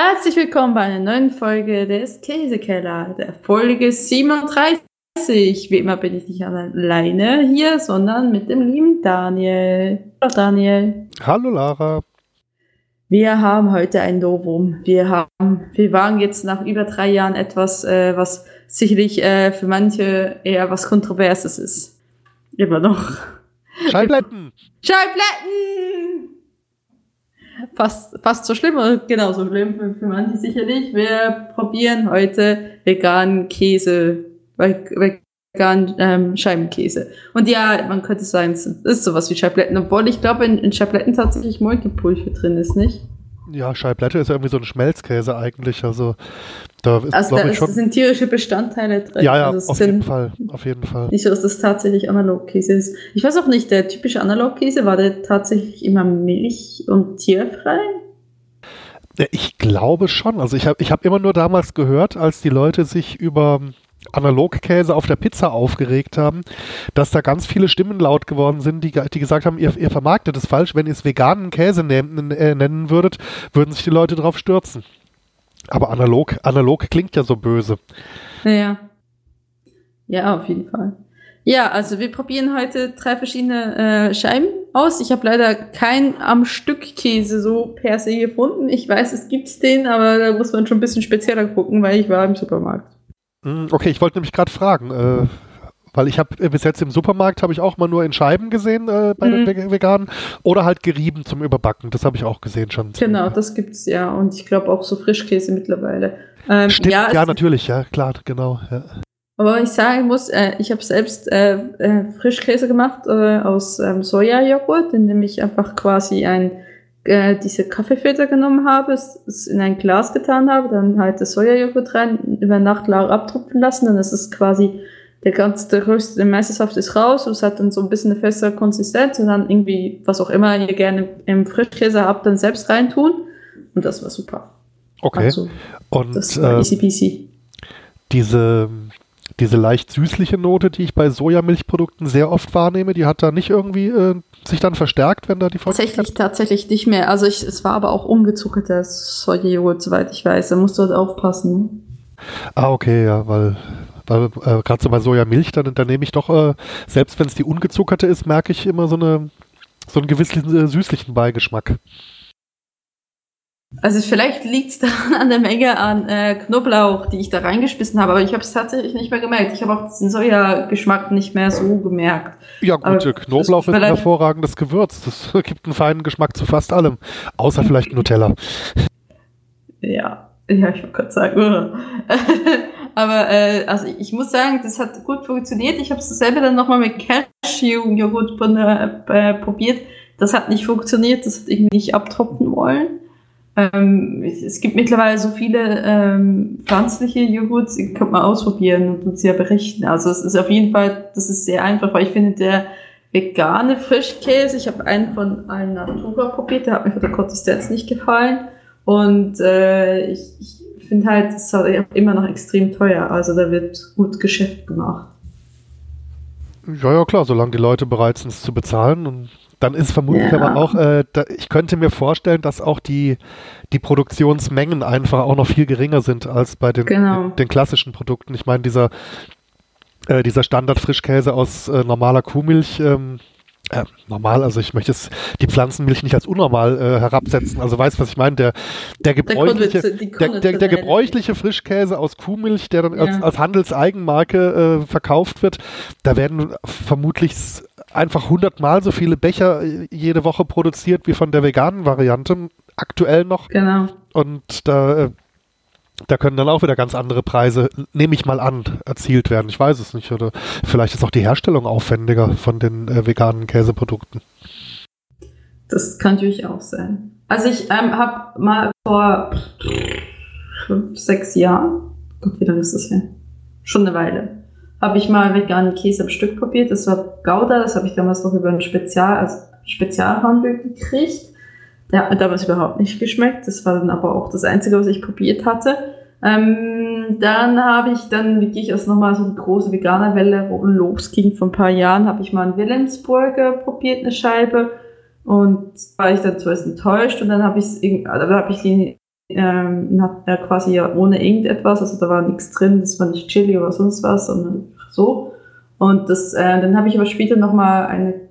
Herzlich willkommen bei einer neuen Folge des Käsekeller, der Folge 37. Wie immer bin ich nicht alleine hier, sondern mit dem lieben Daniel. Hallo Daniel. Hallo Lara. Wir haben heute ein Novum. Wir haben, wir waren jetzt nach über drei Jahren etwas, äh, was sicherlich äh, für manche eher was Kontroverses ist. Immer noch. Schallplatten! Schallplatten! Fast, fast so schlimm oder genauso schlimm für, für manche sicherlich. Wir probieren heute veganen Käse, veganen ähm, Scheibenkäse. Und ja, man könnte sagen, es ist sowas wie Scheibletten, obwohl ich glaube, in, in Scheibletten tatsächlich Molkepulver drin ist, nicht? Ja, Scheiblette ist ja irgendwie so ein Schmelzkäse eigentlich. Also da, ist, also da ist, schon, sind tierische Bestandteile drin. Ja, ja, also auf jeden Fall. Auf jeden Fall. Nicht so, dass das tatsächlich Analogkäse ist. Ich weiß auch nicht, der typische Analogkäse, war der tatsächlich immer milch- und tierfrei? Ich glaube schon. Also ich habe ich hab immer nur damals gehört, als die Leute sich über Analogkäse auf der Pizza aufgeregt haben, dass da ganz viele Stimmen laut geworden sind, die, die gesagt haben, ihr, ihr vermarktet es falsch, wenn ihr es veganen Käse nennen, äh, nennen würdet, würden sich die Leute drauf stürzen. Aber analog, analog klingt ja so böse. Ja. Ja, auf jeden Fall. Ja, also wir probieren heute drei verschiedene äh, Scheiben aus. Ich habe leider keinen am Stück Käse so per se gefunden. Ich weiß, es gibt den, aber da muss man schon ein bisschen spezieller gucken, weil ich war im Supermarkt. Hm, Okay, ich wollte nämlich gerade fragen, äh, weil ich habe äh, bis jetzt im Supermarkt habe ich auch mal nur in Scheiben gesehen äh, bei Mhm. den Ve- Veganen oder halt gerieben zum Überbacken. Das habe ich auch gesehen schon. Genau, das gibt's ja. Und ich glaube auch so Frischkäse mittlerweile. Ähm, Stimmt, ja, ja, es- natürlich, ja, klar, genau. Ja. Aber ich sagen muss, äh, ich habe selbst äh, äh, Frischkäse gemacht äh, aus ähm, Sojajoghurt, indem ich einfach quasi ein diese Kaffeefilter genommen habe, es, es in ein Glas getan habe, dann halt das Sojajoghurt rein, über Nacht lau abtropfen lassen, dann ist es quasi der ganze der größte der meiste Saft ist raus und es hat dann so ein bisschen eine festere Konsistenz und dann irgendwie was auch immer ihr gerne im Frischkäse habt, dann selbst reintun und das war super. Okay. Also, Und das war äh, easy peasy. diese, diese leicht süßliche Note, die ich bei Sojamilchprodukten sehr oft wahrnehme, die hat da nicht irgendwie äh, sich dann verstärkt, wenn da die Tatsächlich, tatsächlich nicht mehr. Also ich, es war aber auch ungezuckerter Sojajoghurt, soweit ich weiß. Da musst du halt aufpassen. Ne? Ah, okay, ja, weil, weil äh, gerade so bei Sojamilch, dann, dann nehme ich doch, äh, selbst wenn es die ungezuckerte ist, merke ich immer so eine so einen gewissen äh, süßlichen Beigeschmack. Also vielleicht liegt es daran an der Menge an äh, Knoblauch, die ich da reingeschmissen habe, aber ich habe es tatsächlich nicht mehr gemerkt. Ich habe auch diesen Sojageschmack nicht mehr so gemerkt. Ja gut, Aber äh, Knoblauch ist ein hervorragendes Gewürz. Das gibt einen feinen Geschmack zu fast allem. Außer vielleicht Nutella. Ja, ja, ich wollte gerade sagen. aber äh, also ich muss sagen, das hat gut funktioniert. Ich habe es selber dann nochmal mit Cashew-Joghurt äh, probiert. Das hat nicht funktioniert, das hat irgendwie nicht abtropfen wollen. Ähm, es es gibt mittlerweile so viele ähm, pflanzliche Joghurts, die könnte man ausprobieren und uns ja berichten. Also es ist auf jeden Fall, das ist sehr einfach, weil ich finde, der vegane Frischkäse, ich habe einen von allen Natura probiert, der hat mir von der Konsistenz nicht gefallen. Und äh, ich, ich finde halt, es ist halt immer noch extrem teuer. Also da wird gut Geschäft gemacht. Ja, ja, klar, solange die Leute bereit sind, es zu bezahlen. Und dann ist vermutlich Ja. aber auch, äh, da, ich könnte mir vorstellen, dass auch die, die Produktionsmengen einfach auch noch viel geringer sind als bei den, Genau. den, den klassischen Produkten. Ich meine, dieser, äh, dieser Standard-Frischkäse aus äh, normaler Kuhmilch, ähm, äh, normal, also ich möchte es, die Pflanzenmilch nicht als unnormal äh, herabsetzen. Also weißt was ich meine? Der, der gebräuchliche, der, der, der gebräuchliche Frischkäse aus Kuhmilch, der dann Ja. als, als Handelseigenmarke äh, verkauft wird, da werden vermutlich einfach hundertmal so viele Becher äh, jede Woche produziert wie von der veganen Variante, aktuell noch. Genau. Und da, äh, da können dann auch wieder ganz andere Preise, nehme ich mal an, erzielt werden. Ich weiß es nicht. Oder vielleicht ist auch die Herstellung aufwendiger von den äh, veganen Käseprodukten. Das kann natürlich auch sein. Also ich ähm, habe mal vor fünf, sechs Jahren, Gott, wie lange ist das her? Schon eine Weile, habe ich mal veganen Käse am Stück probiert. Das war Gouda, das habe ich damals noch über einen Spezial, also Spezialhandel gekriegt. Der hat mir damals überhaupt nicht geschmeckt. Das war dann aber auch das Einzige, was ich probiert hatte. Ähm, dann habe ich dann wirklich als nochmal so eine große Veganerwelle wo losging vor ein paar Jahren, habe ich mal einen Wilhelmsburger probiert, eine Scheibe. Und war ich dann zuerst enttäuscht und dann habe ich es, da habe ich die ähm, quasi ja ohne irgendetwas, also da war nichts drin, das war nicht Chili oder sonst was, sondern so. Und das, äh, dann habe ich aber später nochmal eine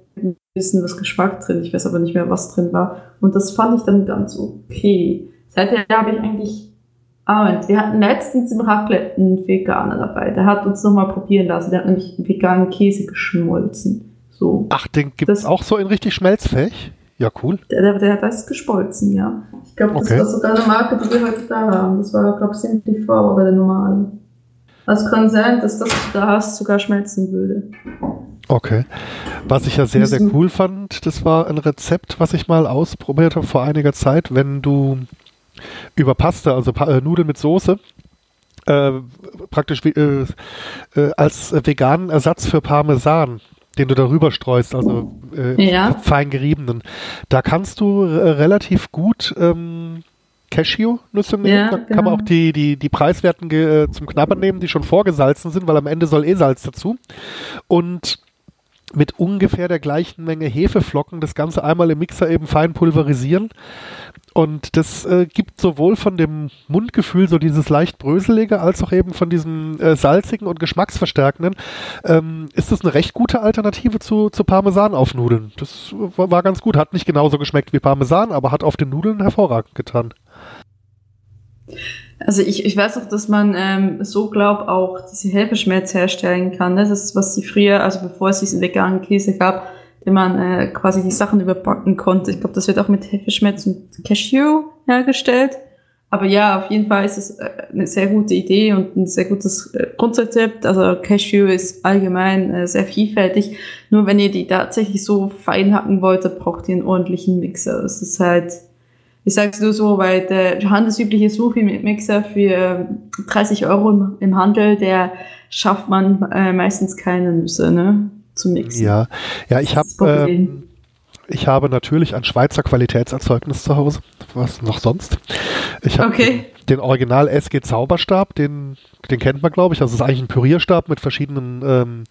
bisschen was Geschmack drin, ich weiß aber nicht mehr, was drin war. Und das fand ich dann ganz okay. Seither habe ich eigentlich, ah, und wir hatten letztens im Raclette einen Veganer dabei, der hat uns nochmal probieren lassen, der hat nämlich veganen Käse geschmolzen. So. Ach, den gibt es auch so in richtig schmelzfähig? Ja, cool. Der, der, der hat das gespolzen, ja. Ich glaube, das okay. war sogar eine Marke, die wir heute da haben. Das war, glaube ich, Simply aber der normale. Also kann sein, dass das, was du da hast, sogar schmelzen würde. Okay. Was ich ja sehr, sehr cool fand, das war ein Rezept, was ich mal ausprobiert habe vor einiger Zeit, wenn du über Pasta, also pa äh, Nudeln mit Soße, äh, praktisch wie, äh, äh als veganen Ersatz für Parmesan den du darüber streust, also äh, ja. fein geriebenen. Da kannst du äh, relativ gut ähm, Cashew-Nüsse nehmen. Ja, da kann man genau. auch die, die, die preiswerten zum Knabbern nehmen, die schon vorgesalzen sind, weil am Ende soll eh Salz dazu. Und mit ungefähr der gleichen Menge Hefeflocken das Ganze einmal im Mixer eben fein pulverisieren und das äh, gibt sowohl von dem Mundgefühl so dieses leicht bröselige, als auch eben von diesem äh, salzigen und geschmacksverstärkenden. Ähm, ist das eine recht gute Alternative zu, zu Parmesan auf Nudeln? Das war, war ganz gut. Hat nicht genauso geschmeckt wie Parmesan, aber hat auf den Nudeln hervorragend getan. Also ich, ich weiß auch, dass man ähm, so glaub auch diese Hefeschmelz herstellen kann. Ne? Das ist, was sie früher, also bevor es diesen veganen Käse gab, wie man äh, quasi die Sachen überbacken konnte. Ich glaube, das wird auch mit Hefeschmelz und Cashew hergestellt. Aber ja, auf jeden Fall ist es äh, eine sehr gute Idee und ein sehr gutes äh, Grundrezept. Also Cashew ist allgemein äh, sehr vielfältig. Nur wenn ihr die tatsächlich so fein hacken wolltet, braucht ihr einen ordentlichen Mixer. Das ist halt, ich sag's nur so, weil der handelsübliche Smoothie-Mixer für 30 Euro im, Handel, der schafft man äh, meistens keine Nüsse, ne? zu mixen. Ja, ja ich habe ähm, ich habe natürlich ein Schweizer Qualitätserzeugnis zu Hause. Was noch sonst? Ich habe okay. den Original SG Zauberstab, den, den kennt man, glaube ich. Das ist eigentlich ein Pürierstab mit verschiedenen, ähm,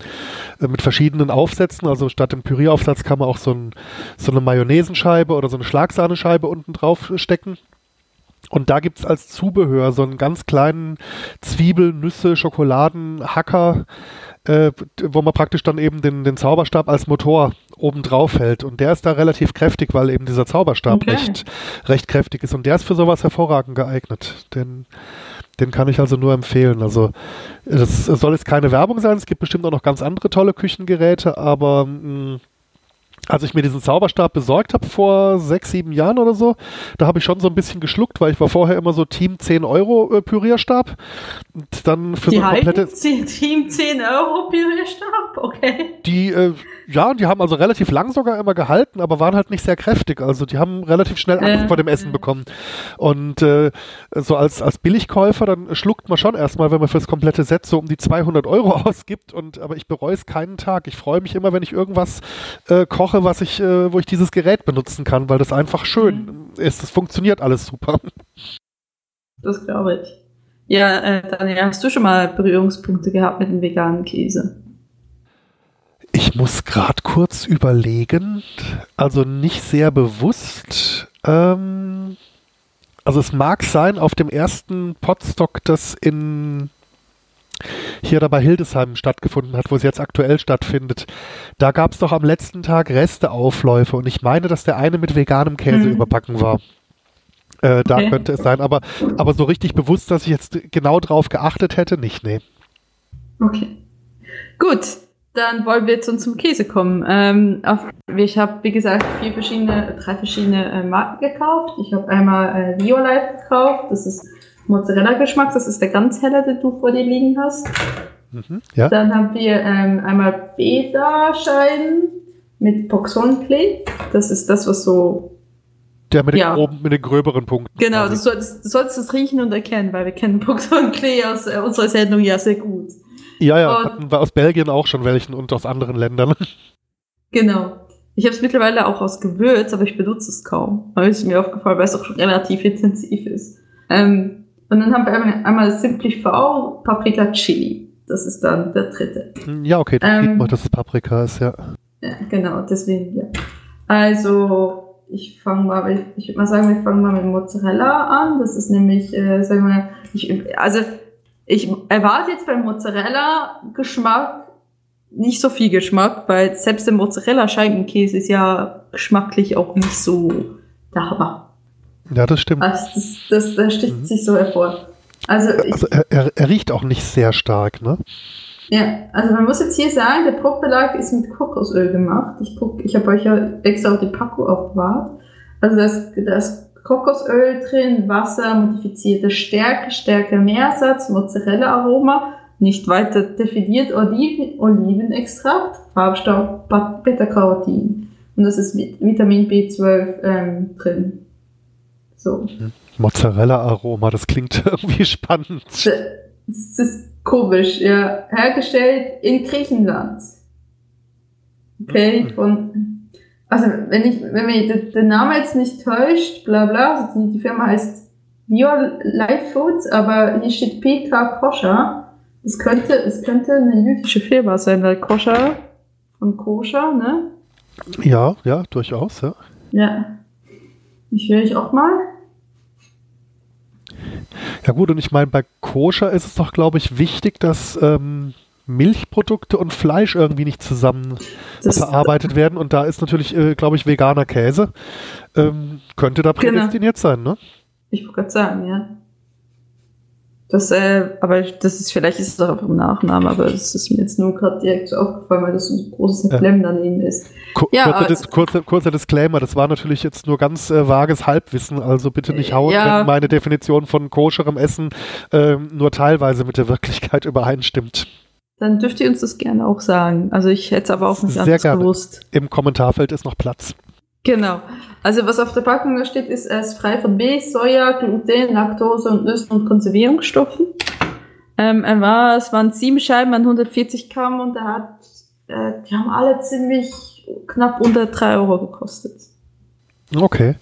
äh, mit verschiedenen Aufsätzen. Also statt dem Pürieraufsatz kann man auch so, ein, so eine Mayonnaisenscheibe oder so eine Schlagsahnescheibe unten drauf stecken. Und da gibt es als Zubehör so einen ganz kleinen Zwiebel, Nüsse, Schokoladenhacker, äh, wo man praktisch dann eben den, den Zauberstab als Motor oben drauf hält. Und der ist da relativ kräftig, weil eben dieser Zauberstab okay. recht, recht kräftig ist. Und der ist für sowas hervorragend geeignet. Den, den kann ich also nur empfehlen. Also das soll jetzt keine Werbung sein. Es gibt bestimmt auch noch ganz andere tolle Küchengeräte, aber mh, mm, als ich mir diesen Zauberstab besorgt habe vor sechs, sieben Jahren oder so, da habe ich schon so ein bisschen geschluckt, weil ich war vorher immer so Team 10 Euro äh, Pürierstab. Und dann für die so komplette Team 10 Euro Pürierstab, okay. Die, äh, ja, die haben also relativ lang sogar immer gehalten, aber waren halt nicht sehr kräftig. Also die haben relativ schnell Angst äh, vor dem Essen bekommen. Und äh, so als, als Billigkäufer, dann schluckt man schon erstmal, wenn man fürs komplette Set so um die 200 Euro ausgibt. Und, aber ich bereue es keinen Tag. Ich freue mich immer, wenn ich irgendwas äh, koche, was ich, äh, wo ich dieses Gerät benutzen kann, weil das einfach schön mhm. ist. Es funktioniert alles super. Das glaube ich. Ja, äh, Daniel, hast du schon mal Berührungspunkte gehabt mit dem veganen Käse? Ich muss gerade kurz überlegen, also nicht sehr bewusst. Ähm, also es mag sein, auf dem ersten Podstock, das in hier da bei Hildesheim stattgefunden hat, wo es jetzt aktuell stattfindet, da gab es doch am letzten Tag Resteaufläufe und ich meine, dass der eine mit veganem Käse mhm. überbacken war. Äh, da okay. könnte es sein, aber, aber so richtig bewusst, dass ich jetzt genau drauf geachtet hätte, nicht, nee. Okay. Gut, dann wollen wir jetzt zum Käse kommen. Ähm, auf, ich habe, wie gesagt, vier verschiedene, drei verschiedene äh, Marken gekauft. Ich habe einmal äh, Violife gekauft. Das ist Mozzarella-Geschmack. Das ist der ganz helle, den du vor dir liegen hast. Mhm, ja. Dann haben wir ähm, einmal Beta-Scheiben mit Poxon-Klee. Das ist das, was so der mit den, ja. groben, mit den gröberen Punkten. Genau, du solltest, du solltest das riechen und erkennen, weil wir kennen Poxon Klee aus äh, unserer Sendung ja sehr gut. Ja, ja, und, hatten wir aus Belgien auch schon welchen und aus anderen Ländern. Genau. Ich habe es mittlerweile auch aus Gewürz, aber ich benutze es kaum. Weil es mir aufgefallen, weil es auch relativ intensiv ist. Ähm, und dann haben wir einmal, Simply V Paprika Chili. Das ist dann der dritte. Ja, okay, da ähm, sieht man, dass es Paprika ist, ja. Ja, genau, deswegen, ja. Also, ich fange mal, ich, ich würde mal sagen, wir fangen mal mit Mozzarella an. Das ist nämlich, äh, sagen wir, ich, also ich erwarte jetzt beim Mozzarella-Geschmack nicht so viel Geschmack, weil selbst der Mozzarella-Scheibenkäse ist ja geschmacklich auch nicht so der Hammer. Ja, das stimmt. Also das, das, das sticht mhm. sich so hervor. Also, ich, also er, er, er, riecht auch nicht sehr stark, ne? Ja, also man muss jetzt hier sagen, der Bruchbelag ist mit Kokosöl gemacht. Ich guck, ich habe euch ja extra auch die Packung aufbewahrt. Also das, das Kokosöl drin, Wasser, modifizierte Stärke, Stärke Mehrsatz, Mozzarella-Aroma, nicht weiter definiert, Oliven, Olivenextrakt, Farbstoff, Beta-Carotin. Und das ist Vitamin B12 ähm, drin. So. Mozzarella-Aroma, das klingt irgendwie spannend. Das ist Komisch, ja. Hergestellt in Griechenland. Okay, mhm. von. Also, wenn ich, wenn mir der, Name jetzt nicht täuscht, bla bla, also die, die Firma heißt Bio Life Foods, aber hier steht PK Koscher. Es könnte, es könnte eine jüdische Firma sein, weil Koscher von Koscher, ne? Ja, ja, durchaus, ja. Ja. Ich will ich auch mal. Ja gut, und ich meine, bei Koscher ist es doch, glaube ich, wichtig, dass ähm, Milchprodukte und Fleisch irgendwie nicht zusammen das verarbeitet werden. Und da ist natürlich, äh, glaube ich, veganer Käse. Ähm, könnte da genau. prädestiniert genau. sein, ne? Ich wollte gerade sagen, ja. Das, äh, aber das ist, vielleicht ist es auch einfach ein Nachname, aber das ist mir jetzt nur gerade direkt so aufgefallen, weil das ein großes Emblem ja. daneben ist. Kur ja, kurzer, Dis kurzer, kurzer, Disclaimer, das war natürlich jetzt nur ganz äh, vages Halbwissen, also bitte nicht hauen, ja. wenn meine Definition von koscherem Essen äh, nur teilweise mit der Wirklichkeit übereinstimmt. Dann dürft ihr uns das gerne auch sagen. Also ich hätte es aber auch nicht Sehr anders gerne. gewusst. Im Kommentarfeld ist noch Platz. Genau. Also was auf der Packung steht, ist, ist frei von B, Soja, Gluten, Laktose und Nüssen und Konservierungsstoffen. Ähm, er war, es waren sieben Scheiben an 140 Gramm und er hat, äh, die haben alle ziemlich knapp unter drei Euro gekostet. Okay.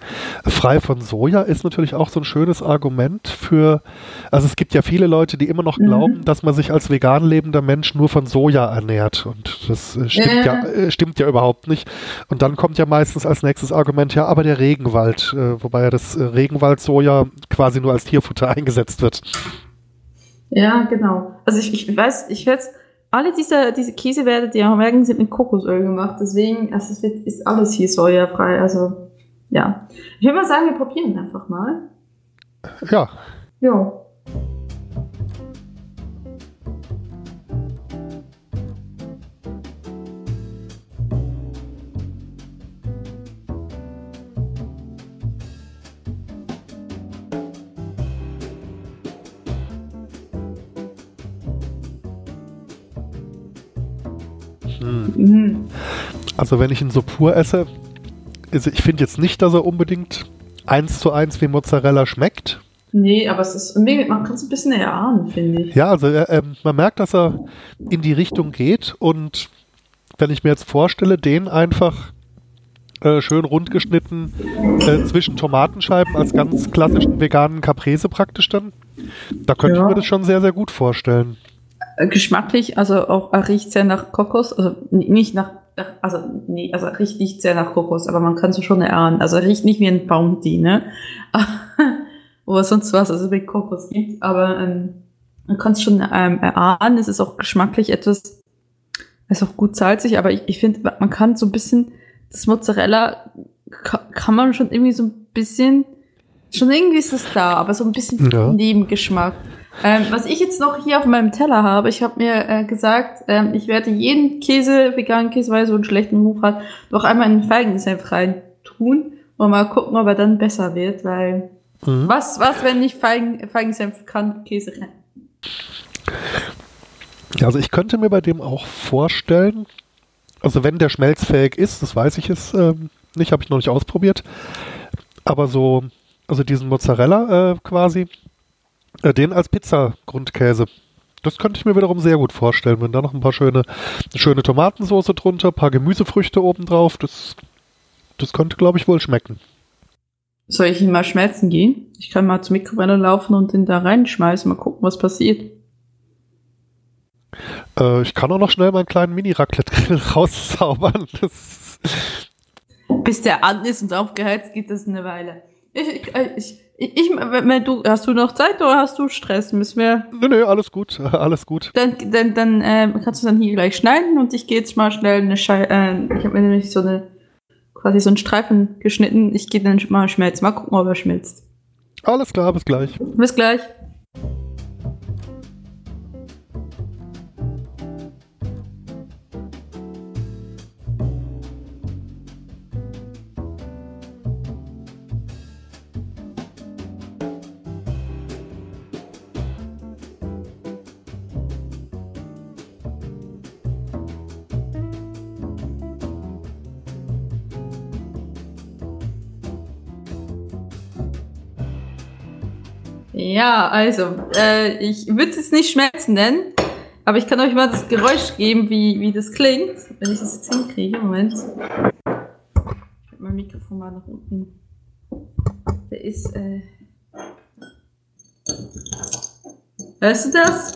Frei von Soja ist natürlich auch so ein schönes Argument für, also es gibt ja viele Leute, die immer noch mhm. glauben, dass man sich als vegan lebender Mensch nur von Soja ernährt. Und das äh, stimmt, ja. ja äh, stimmt ja überhaupt nicht. Und dann kommt ja meistens als nächstes Argument, ja, aber der Regenwald, äh, wobei ja das Regenwald-Soja quasi nur als Tierfutter eingesetzt wird. Ja, genau. Also ich, ich weiß, ich werde alle diese, diese Käsewerte, die auch merken, sind mit Kokosöl gemacht. Deswegen, also es wird, ist alles hier sojafrei. Also ja. Ich würde mal sagen, wir probieren einfach mal. Ja. Jo. Hm. Mhm. Also wenn ich ihn so pur esse, also ich finde jetzt nicht, dass er unbedingt eins zu eins wie Mozzarella schmeckt. Nee, aber es ist man kann es ein bisschen erahnen, finde ich. Ja, also äh, man merkt, dass er in die Richtung geht und wenn ich mir jetzt vorstelle, den einfach äh, schön rund geschnitten äh, zwischen Tomatenscheiben als ganz klassischen veganen Caprese praktisch dann, da könnte ja. ich mir das schon sehr, sehr gut vorstellen. Äh, geschmacklich, also auch er riecht sehr nach Kokos, also nicht nach also nee, also riecht nicht sehr nach Kokos, aber man kann es schon erahnen. Also riecht nicht wie ein Bounty, ne? Oder sonst was, also wie Kokos gibt. Aber ähm, man kann es schon ähm, erahnen. Es ist auch geschmacklich etwas, es ist auch gut salzig, aber ich, ich finde, man kann so ein bisschen, das Mozzarella kann, kann man schon irgendwie so ein bisschen, schon irgendwie ist es da, aber so ein bisschen ja. Nebengeschmack. Ähm, was ich jetzt noch hier auf meinem Teller habe, ich habe mir äh, gesagt, ähm, ich werde jeden Käse, veganen Käse, weil er so einen schlechten Ruf hat, noch einmal in Feigensenf rein tun und mal gucken, ob er dann besser wird, weil mhm. was, was, wenn nicht Feigen, Feigensenf kann Käse rein? Also ich könnte mir bei dem auch vorstellen, also wenn der schmelzfähig ist, das weiß ich es ähm, nicht, habe ich noch nicht ausprobiert, aber so, also diesen Mozzarella äh, quasi, äh, den als Pizza-Grundkäse. Das könnte ich mir wiederum sehr gut vorstellen, wenn da noch ein paar schöne, schöne Tomatensauce drunter, ein paar Gemüsefrüchte obendrauf, das, das könnte, glaube ich, wohl schmecken. Soll ich ihn mal schmelzen gehen? Ich kann mal zur Mikrowelle laufen und den da reinschmeißen, mal gucken, was passiert. Äh, ich kann auch noch schnell meinen kleinen Mini-Raclette-Grill rauszaubern. Das bis der an ist und aufgeheizt geht das eine Weile. Ich, ich, ich, ich, wenn du, hast du noch Zeit oder hast du Stress? Müssen wir. Nö, nö, alles gut, alles gut. Dann, dann, dann äh, kannst du dann hier gleich schneiden und ich gehe jetzt mal schnell eine Scheibe. Äh, ich habe mir nämlich so eine, quasi so einen Streifen geschnitten. Ich gehe dann mal schmelzen. Mal gucken, ob er schmilzt. Alles klar, bis gleich. Bis gleich. Ja, also, äh, ich würde es nicht schmelzen nennen, aber ich kann euch mal das Geräusch geben, wie, wie das klingt, wenn ich das jetzt hinkriege. Moment. Ich mein Mikrofon mal nach unten. Der ist, äh. Hörst du das?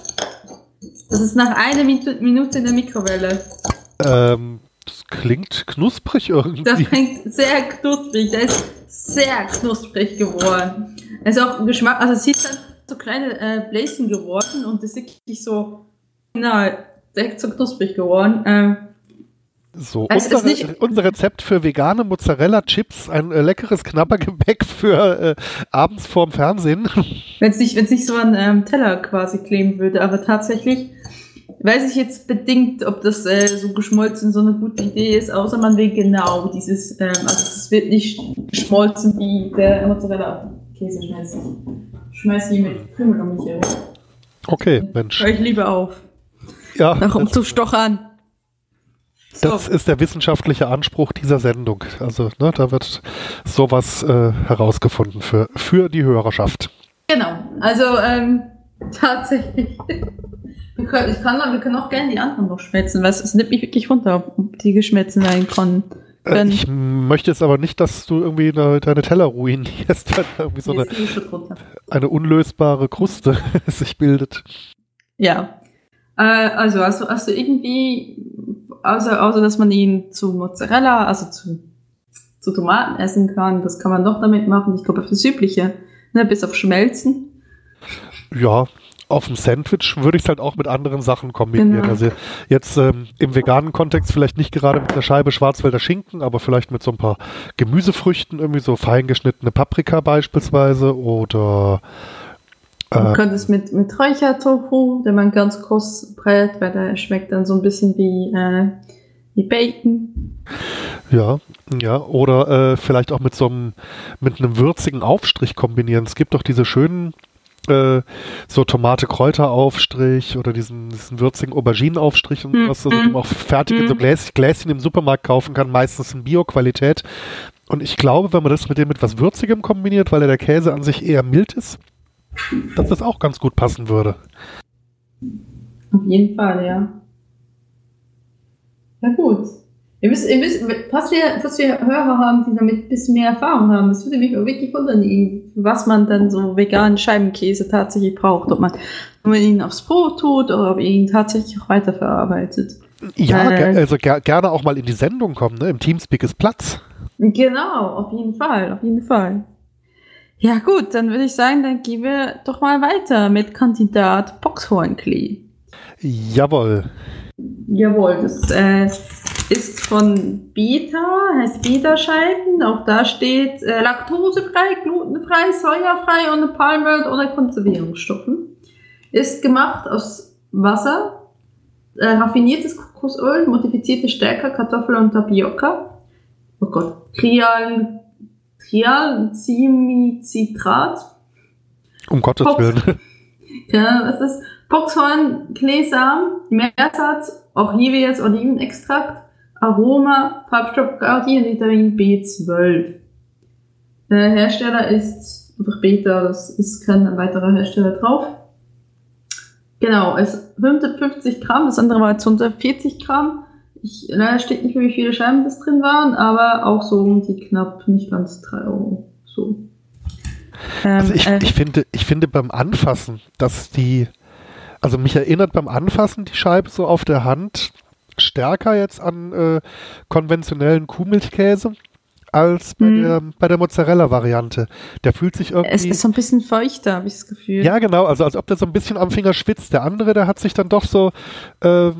Das ist nach einer Minute in der Mikrowelle. Ähm, das klingt knusprig irgendwie. Das klingt sehr knusprig. Der ist sehr knusprig geworden. Es ist auch ein Geschmack, also es ist dann so kleine äh, Bläschen geworden und es ist wirklich so, na, direkt so knusprig geworden. Ähm, so, unser, unser, Rezept für vegane Mozzarella-Chips, ein äh, leckeres Knabbergebäck für äh, abends vorm Fernsehen. Wenn es nicht, nicht so an ähm, Teller quasi kleben würde, aber tatsächlich weiß ich jetzt bedingt, ob das äh, so geschmolzen so eine gute Idee ist, außer man will genau dieses, ähm, also es wird nicht geschmolzen wie der Mozzarella Käse schmeißen. Schmeiß die mit Krümel um mich herum. Okay, Mensch. Hör ich lieber auf. Ja. Darum zu stochern. So. Das ist der wissenschaftliche Anspruch dieser Sendung. Also, ne, da wird sowas äh, herausgefunden für, für die Hörerschaft. Genau. Also, ähm, tatsächlich. Wir können, ich kann, wir können auch gerne die anderen noch schmelzen, weil es nimmt mich wirklich runter, ob die geschmelzen sein können. Äh, ich möchte jetzt aber nicht, dass du irgendwie eine, deine Teller ruinierst, weil irgendwie so eine, eine unlösbare Kruste sich bildet. Ja. Äh, also, also, also irgendwie, außer, außer dass man ihn zu Mozzarella, also zu, zu Tomaten essen kann, das kann man doch damit machen. Ich glaube, auf das Übliche, ne, bis auf Schmelzen. Ja, auf dem Sandwich würde ich es halt auch mit anderen Sachen kombinieren. Genau. Also jetzt ähm, im veganen Kontext vielleicht nicht gerade mit einer Scheibe Schwarzwälder Schinken, aber vielleicht mit so ein paar Gemüsefrüchten, irgendwie so fein geschnittene Paprika beispielsweise oder äh, man könnte es mit, mit Räuchertofu, den man ganz kross brät, weil der schmeckt dann so ein bisschen wie, äh, wie Bacon. Ja, ja, oder äh, vielleicht auch mit so einem, mit einem würzigen Aufstrich kombinieren. Es gibt doch diese schönen äh, so Tomate-Kräuter-Aufstrich oder diesen, diesen würzigen Auberginen-Aufstrich und mhm. was also, man auch fertig in so mhm. Gläs, Gläschen im Supermarkt kaufen kann, meistens in Bio-Qualität. Und ich glaube, wenn man das mit dem mit was Würzigem kombiniert, weil ja der Käse an sich eher mild ist, dass das auch ganz gut passen würde. Auf jeden Fall, ja. Na gut. Ihr wisst, ihr wisst, was wir, was wir Hörer haben, die damit ein bisschen mehr Erfahrung haben, das würde mich auch wirklich wundern, was man dann so veganen Scheibenkäse tatsächlich braucht. Ob man, ob man ihn aufs Brot tut oder ob ihn tatsächlich auch weiterverarbeitet. Ja, äh, also ger gerne auch mal in die Sendung kommen, ne? Im Teamspeak ist Platz. Genau, auf jeden Fall, auf jeden Fall. Ja gut, dann würde ich sagen, dann gehen wir doch mal weiter mit Kandidat Boxhornklee. Jawohl. Jawohl, das äh, ist von Beta, heißt Beta-Scheiben. Auch da steht äh, laktosefrei, glutenfrei, sojafrei, ohne Palmöl, ohne Konservierungsstoffen. Ist gemacht aus Wasser, äh, raffiniertes Kokosöl, modifizierte Stärke, Kartoffel und Tapioca. Oh Gott, Trial, Trialcimicitrat. Um Gottes Pox Willen. Ja, das ist Boxhorn, Kleesamen, Meersatz, jetzt Olivenextrakt, Aroma, Farbstoff Gardin, Vitamin B12. Der Hersteller ist einfach Beta, das ist kein weiterer Hersteller drauf. Genau, es ist 150 Gramm, das andere war jetzt 140 Gramm. Ich, leider steht nicht, wie viele Scheiben das drin waren, aber auch so um die knapp, nicht ganz 3 Euro. So. Also ich, ähm, äh, ich, finde, ich finde beim Anfassen, dass die, also mich erinnert beim Anfassen die Scheibe so auf der Hand stärker jetzt an äh, konventionellen Kuhmilchkäse. als bei hm. der, bei der Mozzarella-Variante. Der fühlt sich irgendwie. Es ist so ein bisschen feuchter, habe ich das Gefühl. Ja, genau, also als ob der so ein bisschen am Finger schwitzt. Der andere, der hat sich dann doch so, ähm,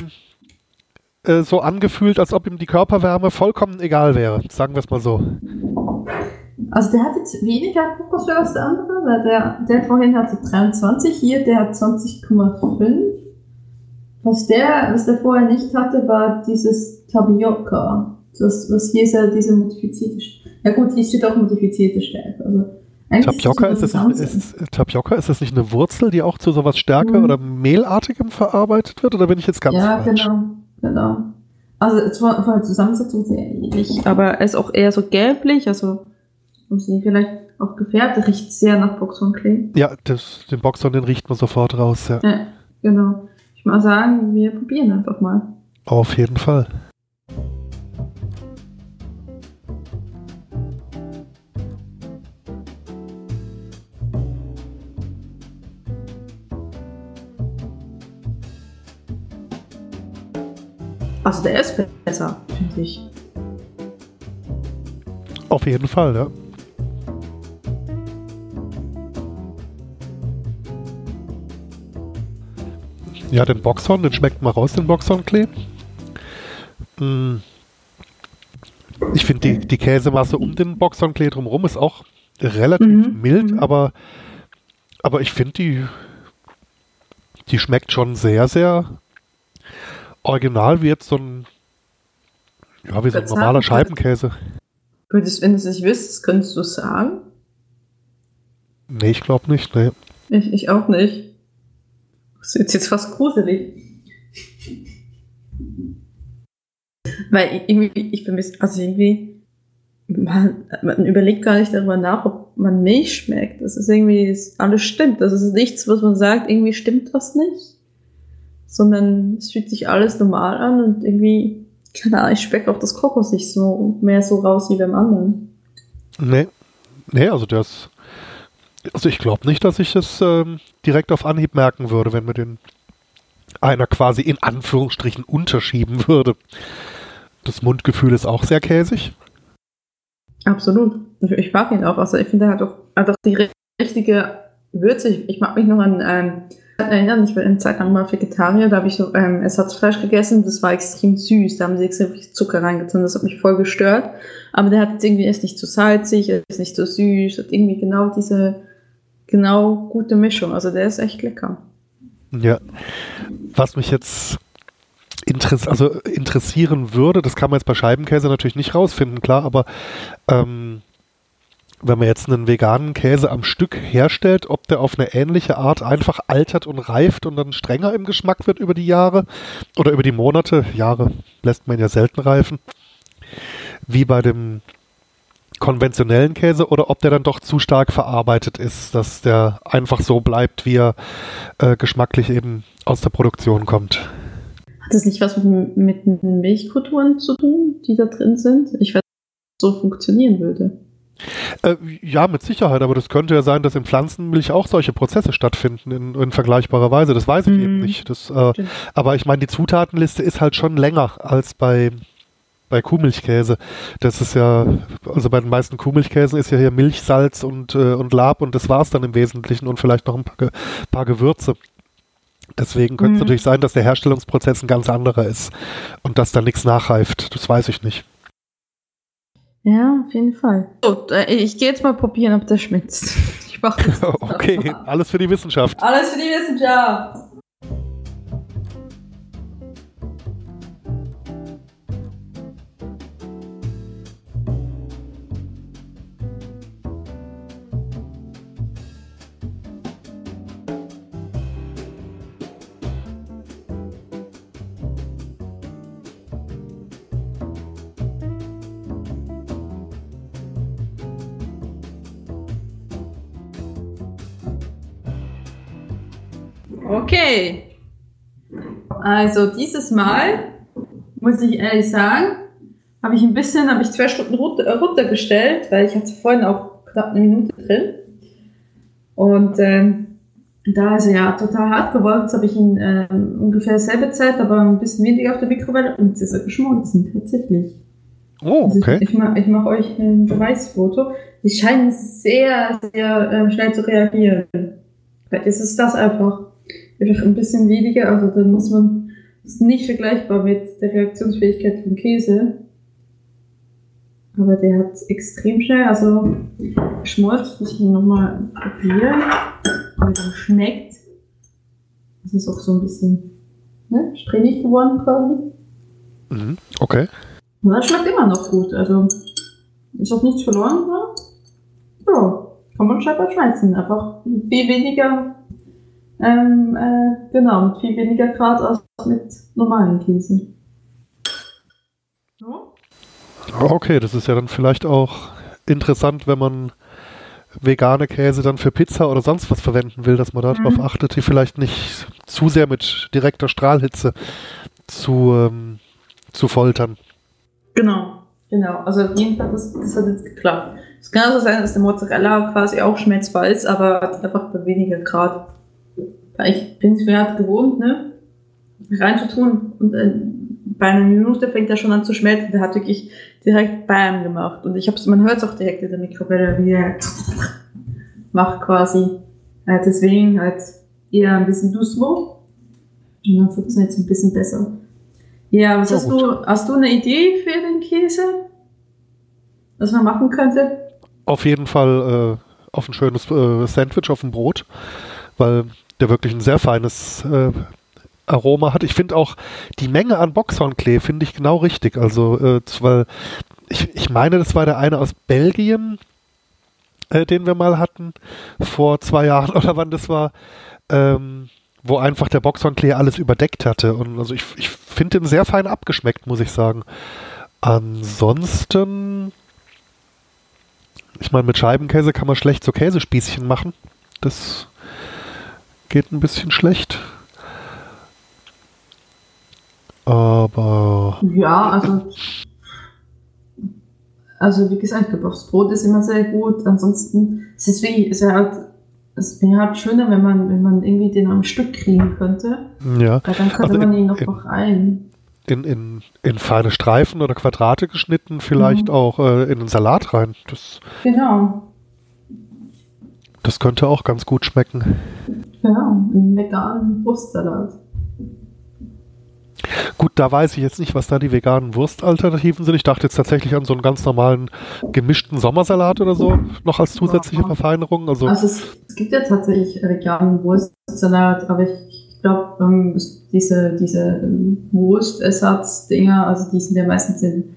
äh, so angefühlt, als ob ihm die Körperwärme vollkommen egal wäre. Sagen wir es mal so. Also der hat jetzt weniger Kokosöl als der andere, weil der, der vorhin hatte 23, hier der hat 20,5. Was der, was der vorher nicht hatte, war dieses Tapioca. Das, was hier ist ja diese modifizierte Stärke. Ja gut, hier steht auch modifizierte Stärke. Also Tapioca ist, das nicht, ist, Tapioca, ist das nicht eine Wurzel, die auch zu sowas Stärke mhm. oder Mehlartigem verarbeitet wird? Oder bin ich jetzt ganz ja, falsch? Ja, genau, genau. Also von, von der Zusammensetzung sehr ähnlich, aber er ist auch eher so gelblich, also um sie vielleicht auch gefärbt, riecht sehr nach Boxhornklee. Ja, das, den Boxhorn, den riecht man sofort raus, ja. ja. Genau. Mal sagen, wir probieren einfach mal. Auf jeden Fall. Also der ist besser, finde ich. Auf jeden Fall, ja. Ja, den Boxhorn, den schmeckt mal raus, den Boxhornklee. Hm. Ich finde die, die Käsemasse um den Boxhornklee drumherum ist auch relativ mhm. mild, mhm. aber, aber ich finde die, die schmeckt schon sehr, sehr original wie jetzt so ein, ja, wie so ein normaler Scheibenkäse. Würdest, wenn du es nicht wüsstest, könntest du es sagen? Nee, ich glaube nicht, nee. Ich, ich auch nicht. Das ist jetzt fast gruselig. Weil irgendwie, ich vermisse, also irgendwie, man, man, überlegt gar nicht darüber nach, ob man Milch schmeckt. Das ist irgendwie, das alles stimmt. Das ist nichts, was man sagt, irgendwie stimmt was nicht sondern es fühlt sich alles normal an und irgendwie, keine Ahnung, ich schmecke auch das Kokos nicht so mehr so raus wie beim anderen. Nee, nee, also das, also ich glaube nicht, dass ich es ähm, direkt auf Anhieb merken würde, wenn mir den einer quasi in Anführungsstrichen unterschieben würde. Das Mundgefühl ist auch sehr käsig. Absolut. Ich mag ihn auch. Also ich finde, er hat auch, hat die richtige Würze. Ich, mag mich noch an ähm, erinnern, ich war eine Zeit lang mal Vegetarier, da habe ich so ähm, Ersatzfleisch gegessen, das war extrem süß, da haben sie extrem viel Zucker reingetan, das hat mich voll gestört. Aber der hat jetzt irgendwie, er ist nicht zu salzig, er ist nicht so süß, hat irgendwie genau diese, genau gute Mischung, also der ist echt lecker. Ja, was mich jetzt interess also interessieren würde, das kann man jetzt bei Scheibenkäse natürlich nicht rausfinden, klar, aber ähm, wenn man jetzt einen veganen Käse am Stück herstellt, ob der auf eine ähnliche Art einfach altert und reift und dann strenger im Geschmack wird über die Jahre oder über die Monate, Jahre lässt man ja selten reifen, wie bei dem konventionellen Käse oder ob der dann doch zu stark verarbeitet ist, dass der einfach so bleibt, wie er äh, geschmacklich eben aus der Produktion kommt. Hat das nicht was mit, mit Milchkulturen zu tun, die da drin sind? Ich weiß, so funktionieren würde. Äh, ja, mit Sicherheit, aber das könnte ja sein, dass in Pflanzenmilch auch solche Prozesse stattfinden in, in vergleichbarer Weise. Das weiß ich mhm. eben nicht. Das, äh, aber ich meine, die Zutatenliste ist halt schon länger als bei, bei Kuhmilchkäse. Das ist ja, also bei den meisten Kuhmilchkäsen ist ja hier Milch, Salz und, äh, und Lab und das war es dann im Wesentlichen und vielleicht noch ein paar, paar Gewürze. Deswegen könnte es mhm. natürlich sein, dass der Herstellungsprozess ein ganz anderer ist und dass da nichts nachreift. Das weiß ich nicht. Ja, auf jeden Fall. So, äh, ich gehe jetzt mal probieren, ob der schmeckt. Ich mache das. okay, alles für die Wissenschaft. Alles für die Wissenschaft. Okay. Also dieses Mal, muss ich ehrlich sagen, habe ich ein bisschen, habe ich zwei Stunden runter, äh, runtergestellt, weil ich hatte vorhin auch knapp eine Minute drin. Und ähm, da ist er ja total hart geworden. Jetzt habe ich ihn ähm, ungefähr selbe Zeit, aber ein bisschen weniger auf der Mikrowelle und es ist er geschmolzen, tatsächlich. Oh, Also okay. ich, ich mache mach euch ein Beweisfoto. Die scheinen sehr, sehr ähm, schnell zu reagieren. Vielleicht ist es das einfach. Einfach ein bisschen weniger, also dann muss man, das ist nicht vergleichbar mit der Reaktionsfähigkeit von Käse. Aber der hat extrem schnell, also Schmolz, muss ich ihn nochmal probieren. Aber dann schmeckt. Das ist auch so ein bisschen ne, strähnig geworden quasi. Mhm. Okay. Und das schmeckt immer noch gut. Also ist auch nichts verloren gegangen. Ja, kann man scheinbar schmeißen. Einfach viel weniger, ähm, äh, genau, mit viel weniger Grad als mit normalen Käse. Ja. Okay, das ist ja dann vielleicht auch interessant, wenn man vegane Käse dann für Pizza oder sonst was verwenden will, dass man darauf Mhm. achtet, die vielleicht nicht zu sehr mit direkter Strahlhitze zu, ähm, zu foltern. Genau, genau. Also auf jeden Fall, das, das hat jetzt geklappt. Es kann also sein, dass der Mozzarella quasi auch schmelzbar ist, aber einfach bei weniger Grad. Weil ich bin es mir halt gewohnt, ne? Reinzutun und äh, bei einer Minute fängt er schon an zu schmelzen. Der hat wirklich direkt Bam gemacht. Und ich hab's, man hört es auch direkt in der Mikrowelle, wie er macht quasi. Äh, deswegen halt eher ein bisschen Dusmo. Und dann funktioniert es ein bisschen besser. Ja, was Ja, hast gut. du, hast du eine Idee für den Käse? Was man machen könnte? Auf jeden Fall äh, auf ein schönes äh, Sandwich auf dem Brot, weil der wirklich ein sehr feines äh, Aroma hat. Ich finde auch die Menge an Boxhornklee finde ich genau richtig. Also, äh, weil ich, ich meine, das war der eine aus Belgien, äh, den wir mal hatten, vor zwei Jahren oder wann das war, ähm, wo einfach der Boxhornklee alles überdeckt hatte. Und also ich, ich finde den sehr fein abgeschmeckt, muss ich sagen. Ansonsten, ich meine, mit Scheibenkäse kann man schlecht so Käsespießchen machen. Das geht ein bisschen schlecht. Aber Ja, also. Also, wie gesagt, gekochtes Brot ist immer sehr gut. Ansonsten, es ist wie, es wäre halt, es wäre halt schöner, wenn man, wenn man irgendwie den am Stück kriegen könnte. ja, Weil dann könnte Also man in- ihn noch in- noch rein. in, in, in feine Streifen oder Quadrate geschnitten, vielleicht Mhm. auch äh, in den Salat rein. Das, Genau. das könnte auch ganz gut schmecken. Genau. Einen veganen Wurstsalat. Gut, da weiß ich jetzt nicht, was da die veganen Wurstalternativen sind. Ich dachte jetzt tatsächlich an so einen ganz normalen gemischten Sommersalat oder so, noch als zusätzliche Ja. Verfeinerung. Also, Also es, es gibt ja tatsächlich veganen Wurstsalat, aber ich, ich glaube, ähm, es- diese, diese ähm, Wurstersatz-Dinger, also die sind ja meistens in.